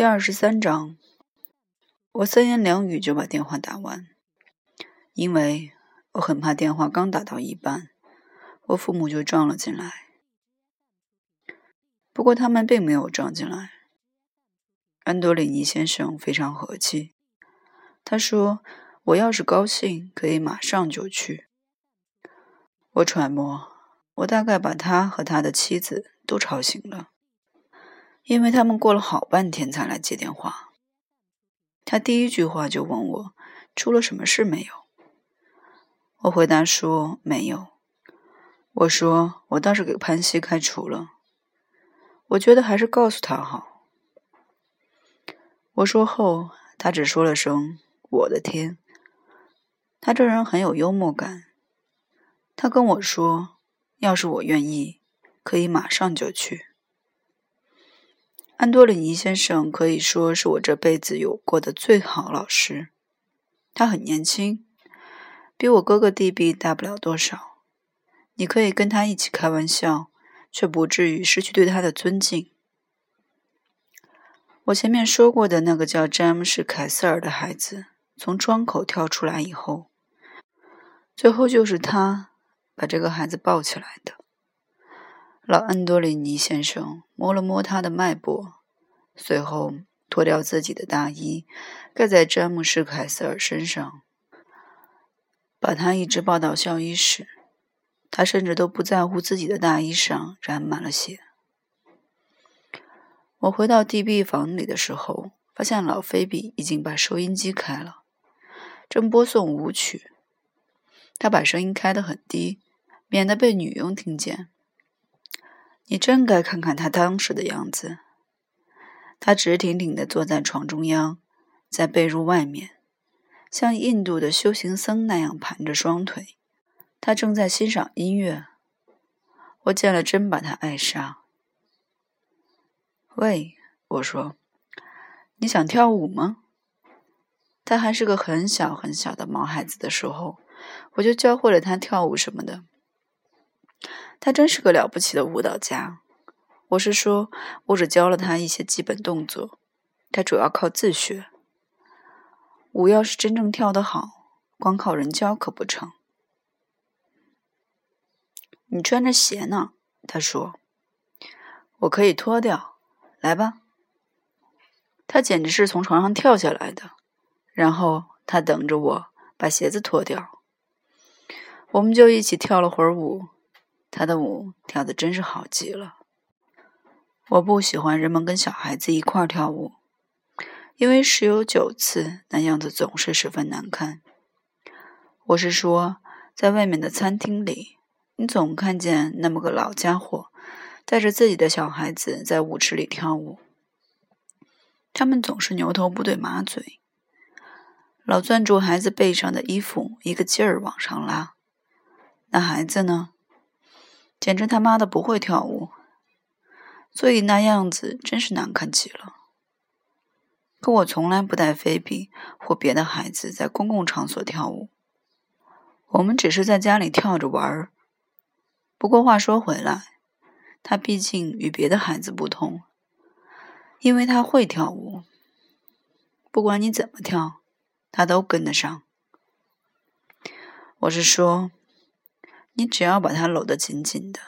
第二十三章，我三言两语就把电话打完，因为我很怕电话刚打到一半，我父母就撞了进来。不过他们并没有撞进来。安多里尼先生非常和气，他说：“我要是高兴，可以马上就去。”我揣摩，我大概把他和他的妻子都吵醒了。因为他们过了好半天才来接电话，他第一句话就问我出了什么事没有。我回答说没有。我说我倒是给潘西开除了，我觉得还是告诉他好。我说后，他只说了声我的天。他这人很有幽默感。他跟我说，要是我愿意，可以马上就去。安多里尼先生可以说是我这辈子有过的最好老师。他很年轻，比我哥哥弟弟大不了多少。你可以跟他一起开玩笑，却不至于失去对他的尊敬。我前面说过的那个叫詹姆士·凯瑟尔的孩子，从窗口跳出来以后，最后就是他把这个孩子抱起来的。老安多里尼先生摸了摸他的脉搏，随后脱掉自己的大衣，盖在詹姆士·凯瑟尔身上，把他一直抱到校医室。他甚至都不在乎自己的大衣上染满了血。我回到 DB 房里的时候，发现老菲比已经把收音机开了，正播送舞曲。他把声音开得很低，免得被女佣听见。你真该看看他当时的样子。他直挺挺地坐在床中央，在被褥外面，像印度的修行僧那样盘着双腿。他正在欣赏音乐。我见了真把他爱上。喂，我说，你想跳舞吗？他还是个很小很小的毛孩子的时候，我就教会了他跳舞什么的。他真是个了不起的舞蹈家。我是说，我只教了他一些基本动作，他主要靠自学。舞要是真正跳得好，光靠人教可不成。你穿着鞋呢，他说。我可以脱掉，来吧。他简直是从床上跳下来的，然后他等着我把鞋子脱掉，我们就一起跳了会儿舞。他的舞跳得真是好极了。我不喜欢人们跟小孩子一块儿跳舞，因为十有九次那样子总是十分难看。我是说，在外面的餐厅里，你总看见那么个老家伙带着自己的小孩子在舞池里跳舞，他们总是牛头不对马嘴，老攥住孩子背上的衣服，一个劲儿往上拉。那孩子呢？简直他妈的不会跳舞，所以那样子真是难看极了。可我从来不带菲比或别的孩子在公共场所跳舞，我们只是在家里跳着玩儿。不过话说回来，他毕竟与别的孩子不同，因为他会跳舞，不管你怎么跳，他都跟得上。我是说。你只要把它搂得紧紧的，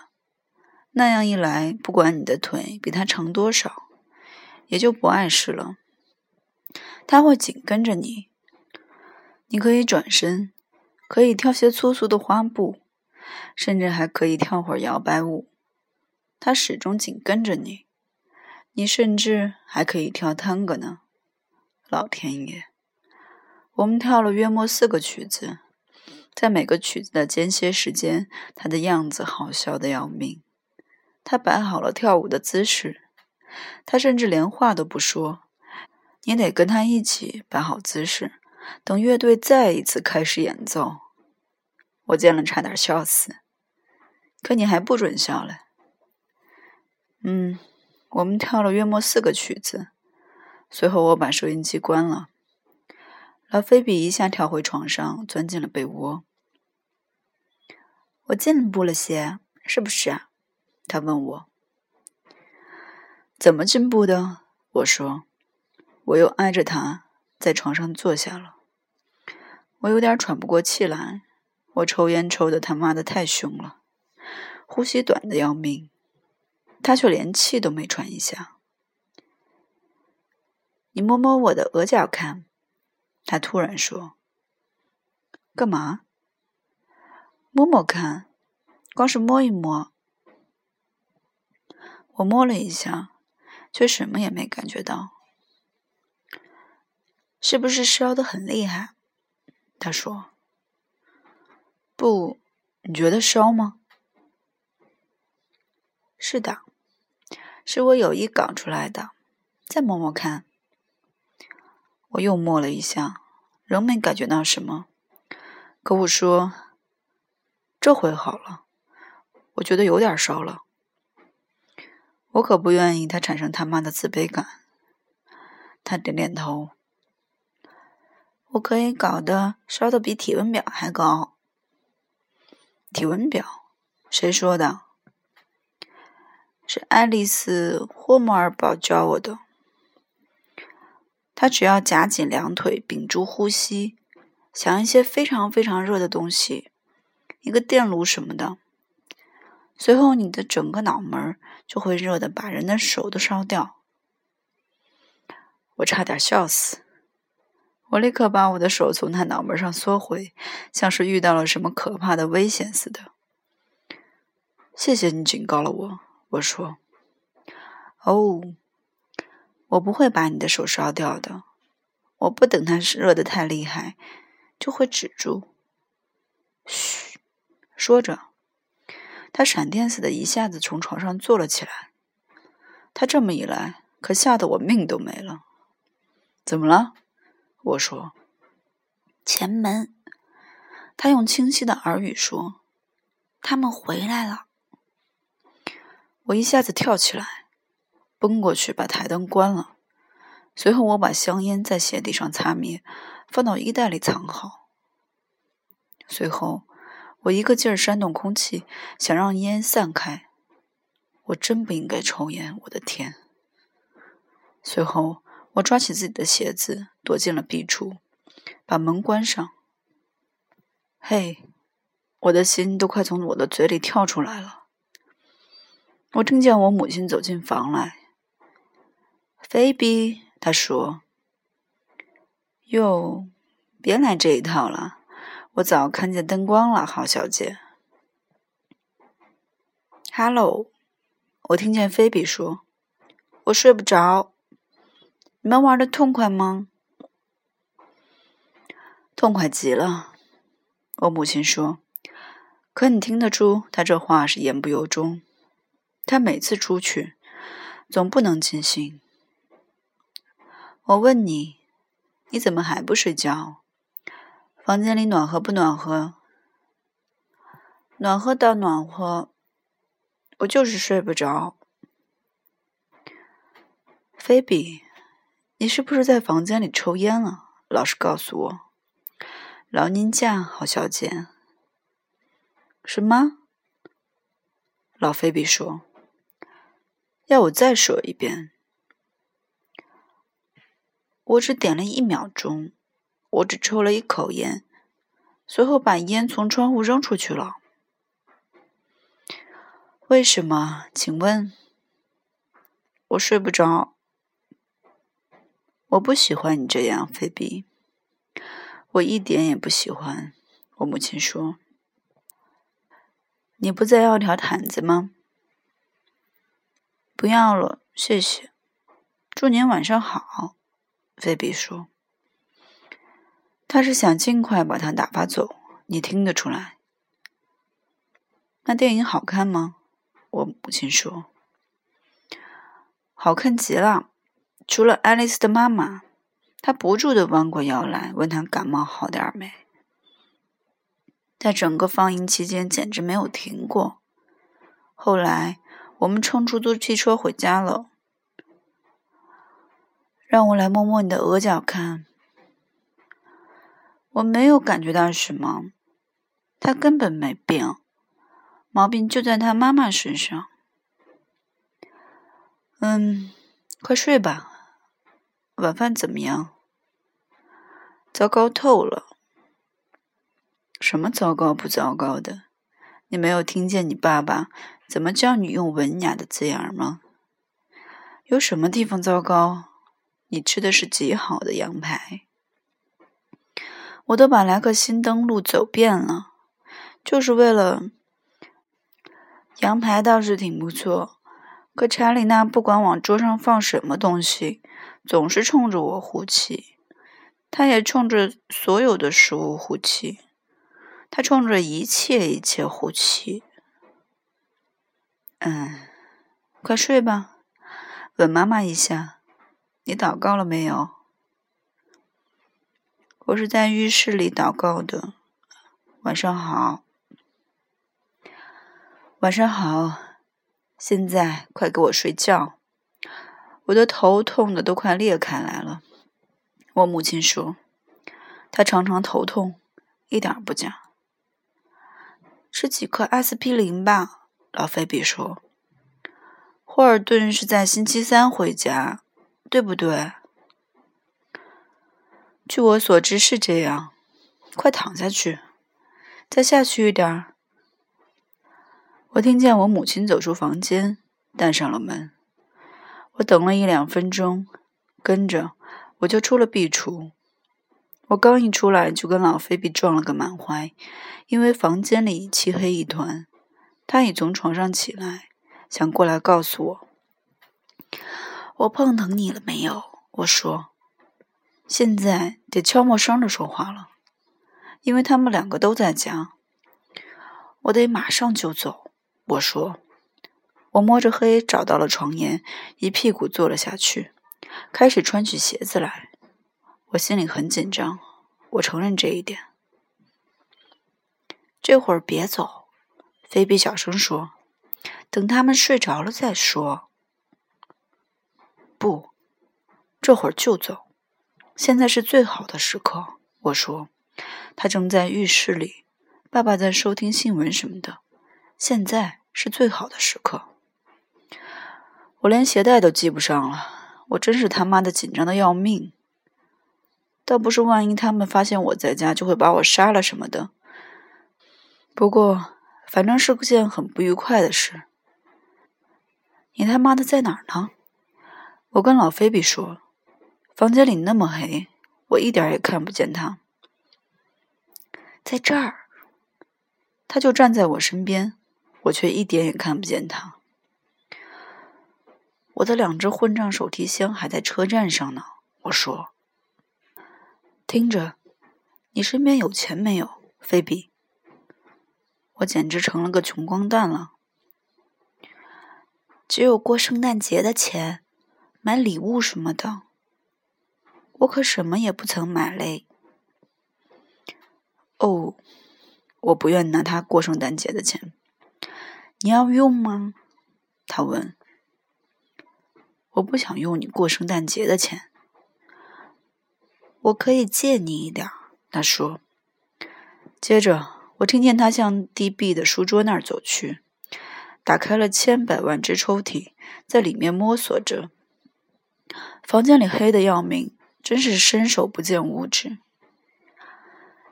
那样一来，不管你的腿比他长多少，也就不碍事了。他会紧跟着你，你可以转身，可以跳些粗俗的花步，甚至还可以跳会儿摇摆舞。他始终紧跟着你，你甚至还可以跳探戈呢。老天爷，我们跳了约莫四个曲子。在每个曲子的间歇时间，他的样子好笑的要命。他摆好了跳舞的姿势，他甚至连话都不说，你得跟他一起摆好姿势，等乐队再一次开始演奏。我见了差点笑死，可你还不准笑嘞。嗯，我们跳了约莫四个曲子，随后我把收音机关了。而菲比一下跳回床上，钻进了被窝。我进步了些，是不是啊？他问我。怎么进步的？我说，我又挨着他在床上坐下了。我有点喘不过气来。我抽烟抽的他妈的太凶了，呼吸短的要命。他却连气都没喘一下。你摸摸我的额角看，他突然说：“干嘛？摸摸看，光是摸一摸。”我摸了一下，却什么也没感觉到。是不是烧的很厉害？他说：“不，你觉得烧吗？”是的，是我有意搞出来的。再摸摸看。我又摸了一下，仍没感觉到什么。可我说：“这回好了，我觉得有点烧了。”我可不愿意他产生他妈的自卑感。他点点头。我可以搞得烧的比体温表还高。体温表？谁说的？是爱丽丝·霍莫尔堡教我的。他只要夹紧两腿，屏住呼吸，想一些非常非常热的东西，一个电炉什么的。随后，你的整个脑门就会热的把人的手都烧掉。我差点笑死。我立刻把我的手从他脑门上缩回，像是遇到了什么可怕的危险似的。谢谢你警告了我，我说。哦，我不会把你的手烧掉的。我不等它热得太厉害，就会止住。嘘，说着。他闪电似的一下子从床上坐了起来。他这么一来，可吓得我命都没了。怎么了？我说。前门。他用清晰的耳语说：“他们回来了。”我一下子跳起来，奔过去把台灯关了。随后我把香烟在鞋底上擦灭，放到衣袋里藏好。随后。我一个劲儿扇动空气，想让烟散开。我真不应该抽烟，我的天！随后，我抓起自己的鞋子，躲进了壁橱，把门关上。嘿，我的心都快从我的嘴里跳出来了。我听见我母亲走进房来。菲比，她说：“哟，别来这一套了。”我早看见灯光了，好小姐。Hello，我听见菲比说：“我睡不着。”你们玩的痛快吗？痛快极了，我母亲说。可你听得出，她这话是言不由衷。她每次出去，总不能尽兴。我问你，你怎么还不睡觉？房间里暖和不暖和？暖和的暖和，我就是睡不着。菲比，你是不是在房间里抽烟了？老实告诉我。劳您驾，好小姐。什么？老菲比说。要我再说一遍？我只点了一秒钟。我只抽了一口烟，随后把烟从窗户扔出去了。为什么？请问？我睡不着。我不喜欢你这样，菲比。我一点也不喜欢。我母亲说：“你不再要条毯子吗？”不要了，谢谢。祝您晚上好，菲比说。他是想尽快把他打发走，你听得出来。那电影好看吗？我母亲说。好看极了，除了爱丽丝的妈妈，她不住的弯过腰来问她感冒好点没。在整个放映期间，简直没有停过。后来我们乘出租汽车回家了。让我来摸摸你的额角看。我没有感觉到什么，他根本没病，毛病就在他妈妈身上。嗯，快睡吧，晚饭怎么样？糟糕透了。什么糟糕不糟糕的？你没有听见你爸爸怎么教你用文雅的字眼吗？有什么地方糟糕？你吃的是极好的羊排。我都把莱克辛登陆走遍了，就是为了羊排，倒是挺不错。可查理娜不管往桌上放什么东西，总是冲着我呼气。他也冲着所有的食物呼气，他冲着一切一切呼气。嗯，快睡吧，吻妈妈一下。你祷告了没有？我是在浴室里祷告的。晚上好，晚上好。现在快给我睡觉，我的头痛的都快裂开来了。我母亲说，她常常头痛，一点不假。吃几颗阿司匹林吧，老菲比说。霍尔顿是在星期三回家，对不对？据我所知是这样。快躺下去，再下去一点儿。我听见我母亲走出房间，带上了门。我等了一两分钟，跟着我就出了壁橱。我刚一出来，就跟老菲比撞了个满怀，因为房间里漆黑一团。他已从床上起来，想过来告诉我：“我碰疼你了没有？”我说：“现在得悄没声的说话了，因为他们两个都在家。我得马上就走。”我说：“我摸着黑找到了床沿，一屁股坐了下去，开始穿起鞋子来。我心里很紧张，我承认这一点。这会儿别走。”菲比小声说，“等他们睡着了再说。”不，这会儿就走。现在是最好的时刻。我说：“他正在浴室里，爸爸在收听新闻什么的。”现在是最好的时刻，我连鞋带都系不上了，我真是他妈的紧张的要命。倒不是万一他们发现我在家就会把我杀了什么的，不过反正是件很不愉快的事。你他妈的在哪儿呢？我跟老菲比说，房间里那么黑，我一点也看不见他。在这儿，他就站在我身边。我却一点也看不见他。我的两只混账手提箱还在车站上呢。我说：“听着，你身边有钱没有，菲比？我简直成了个穷光蛋了。只有过圣诞节的钱，买礼物什么的。我可什么也不曾买嘞。哦，我不愿拿他过圣诞节的钱。”你要用吗？他问。我不想用你过圣诞节的钱。我可以借你一点他说。接着，我听见他向 D.B. 的书桌那儿走去，打开了千百万只抽屉，在里面摸索着。房间里黑的要命，真是伸手不见五指。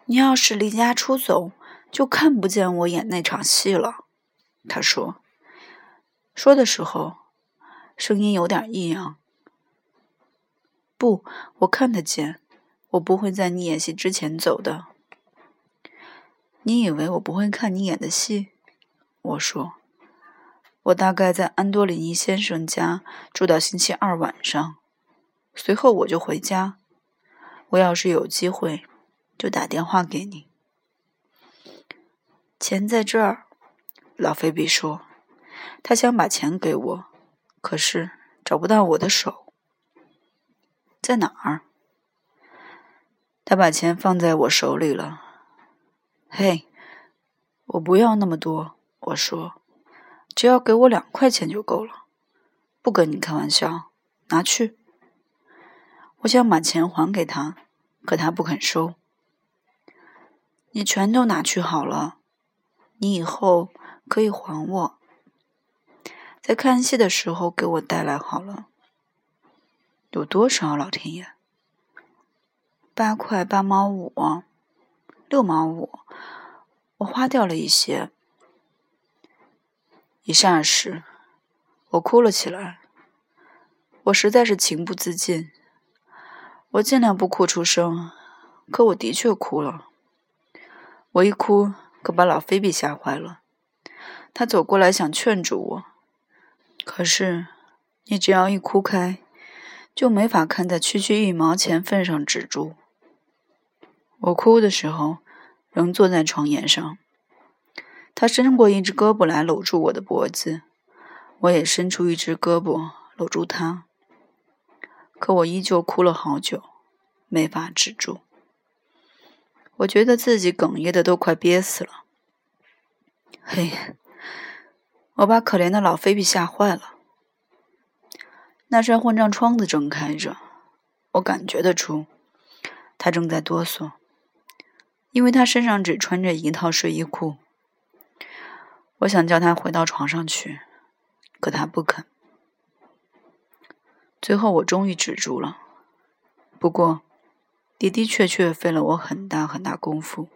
你要是离家出走，就看不见我演那场戏了。他说：“说的时候，声音有点异样。不，我看得见。我不会在你演戏之前走的。你以为我不会看你演的戏？”我说：“我大概在安多里尼先生家住到星期二晚上，随后我就回家。我要是有机会，就打电话给你。钱在这儿。”老菲比说：“他想把钱给我，可是找不到我的手，在哪儿？”他把钱放在我手里了。嘿，我不要那么多。我说：“只要给我两块钱就够了，不跟你开玩笑。拿去。”我想把钱还给他，可他不肯收。你全都拿去好了，你以后。可以还我，在看戏的时候给我带来好了。有多少？老天爷！八块八毛五，六毛五，我花掉了一些。一霎时，我哭了起来。我实在是情不自禁。我尽量不哭出声，可我的确哭了。我一哭，可把老菲比吓坏了。他走过来想劝住我，可是你只要一哭开，就没法看在区区一毛钱份上止住。我哭的时候，仍坐在床沿上。他伸过一只胳膊来搂住我的脖子，我也伸出一只胳膊搂住他。可我依旧哭了好久，没法止住。我觉得自己哽咽的都快憋死了。嘿，我把可怜的老菲比吓坏了。那扇混账窗子正开着，我感觉得出，他正在哆嗦，因为他身上只穿着一套睡衣裤。我想叫他回到床上去，可他不肯。最后我终于止住了，不过的的确确费了我很大很大功夫。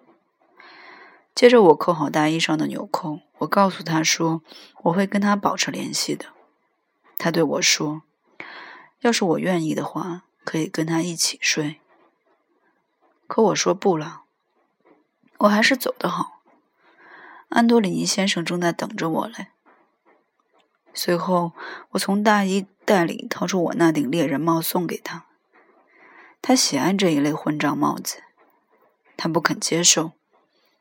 接着我扣好大衣上的纽扣，我告诉他说我会跟他保持联系的。他对我说，要是我愿意的话，可以跟他一起睡。可我说不了，我还是走的好。安多里尼先生正在等着我嘞。随后，我从大衣袋里掏出我那顶猎人帽送给他。他喜爱这一类混账帽子，他不肯接受，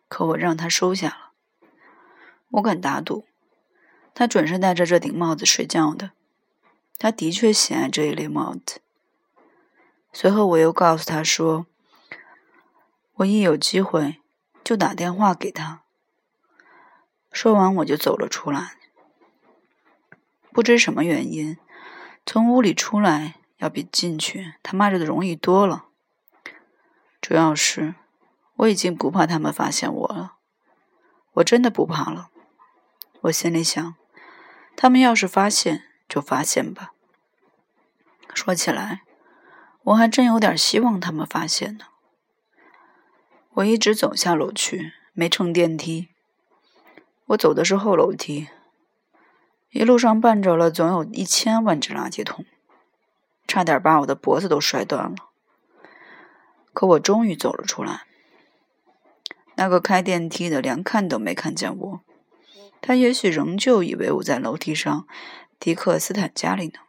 可我让他收下了。我敢打赌，他准是戴着这顶帽子睡觉的。他的确喜爱这一类帽子。随后，我又告诉他说，我一有机会就打电话给他。说完，我就走了出来。不知什么原因，从屋里出来要比进去他妈的容易多了。主要是我已经不怕他们发现我了，我真的不怕了。我心里想，他们要是发现就发现吧。说起来，我还真有点希望他们发现呢。我一直走下楼去，没乘电梯。我走的是后楼梯。一路上绊着了，总有一千万只垃圾桶，差点把我的脖子都摔断了。可我终于走了出来。那个开电梯的连看都没看见我，他也许仍旧以为我在楼梯上迪克斯坦家里呢。